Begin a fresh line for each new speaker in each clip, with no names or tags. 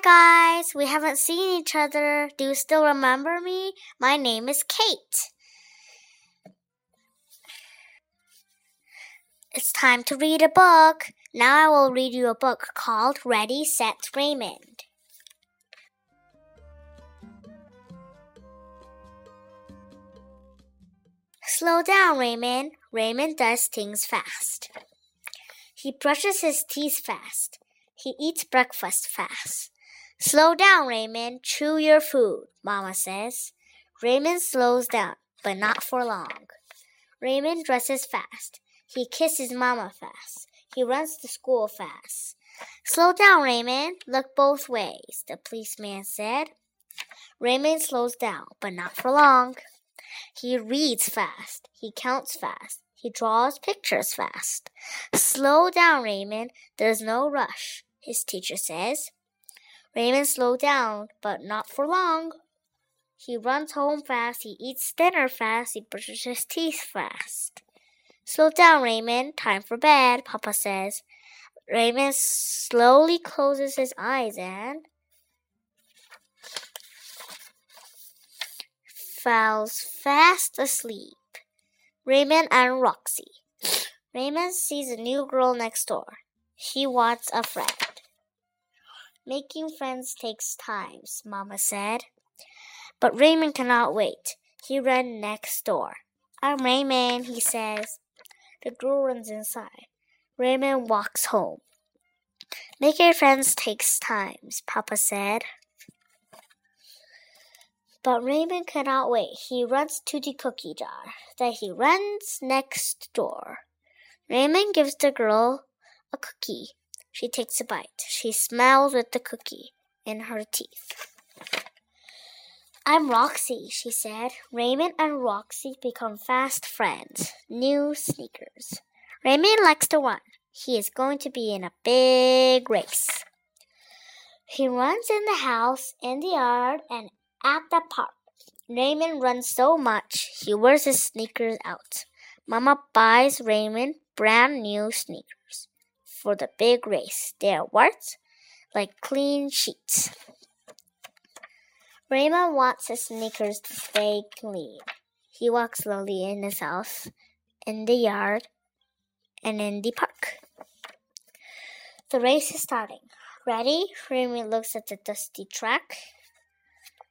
Hi, guys. We haven't seen each other. Do you still remember me? My name is Kate. It's time to read a book. Now I will read you a book called Ready, Set, Raymond. Slow down, Raymond. Raymond does things fast. He brushes his teeth fast. He eats breakfast fast. Slow down, Raymond. Chew your food, Mama says. Raymond slows down, but not for long. Raymond dresses fast. He kisses Mama fast. He runs to school fast. Slow down, Raymond. Look both ways, the policeman said. Raymond slows down, but not for long. He reads fast. He counts fast. He draws pictures fast. Slow down, Raymond. There's no rush his teacher says. Raymond slowed down, but not for long. He runs home fast, he eats dinner fast, he brushes his teeth fast. Slow down, Raymond. Time for bed, Papa says. Raymond slowly closes his eyes and falls fast asleep. Raymond and Roxy. Raymond sees a new girl next door. He wants a friend. Making friends takes time, Mama said. But Raymond cannot wait. He ran next door. I'm Raymond, he says. The girl runs inside. Raymond walks home. Making friends takes time, Papa said. But Raymond cannot wait. He runs to the cookie jar. Then he runs next door. Raymond gives the girl a cookie. She takes a bite. She smells with the cookie in her teeth. I'm Roxy, she said. Raymond and Roxy become fast friends. New sneakers. Raymond likes to run. He is going to be in a big race. He runs in the house, in the yard, and at the park. Raymond runs so much he wears his sneakers out. Mama buys Raymond brand new sneakers for the big race. They are white, like clean sheets. Raymond wants his sneakers to stay clean. He walks slowly in his house, in the yard, and in the park. The race is starting. Ready? Raymond looks at the dusty track.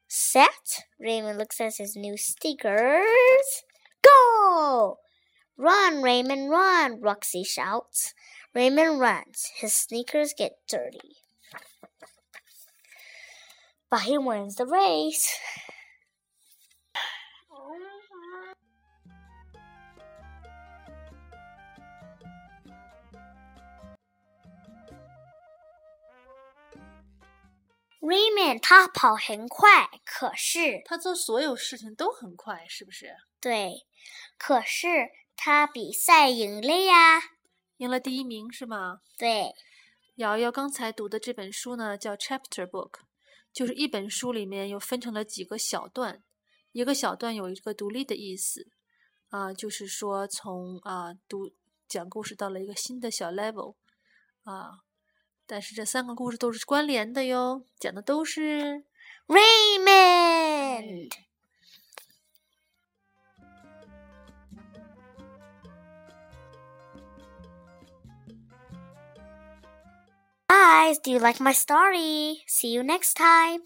Set? Raymond looks at his new sneakers. Go! Run, Raymond, run! Roxy shouts. Raymond runs. His sneakers get dirty. But he wins the race. Raymond 他跑很快，可是
他做所有事情都很快，是不是？
对，可是他比赛赢了呀。
赢了第一名是吗？
对，
瑶瑶刚才读的这本书呢，叫 Chapter Book，就是一本书里面又分成了几个小段，一个小段有一个独立的意思，啊，就是说从啊读讲故事到了一个新的小 level，啊，但是这三个故事都是关联的哟，讲的都是
Raymond。Guys, do you like my story? See you next time.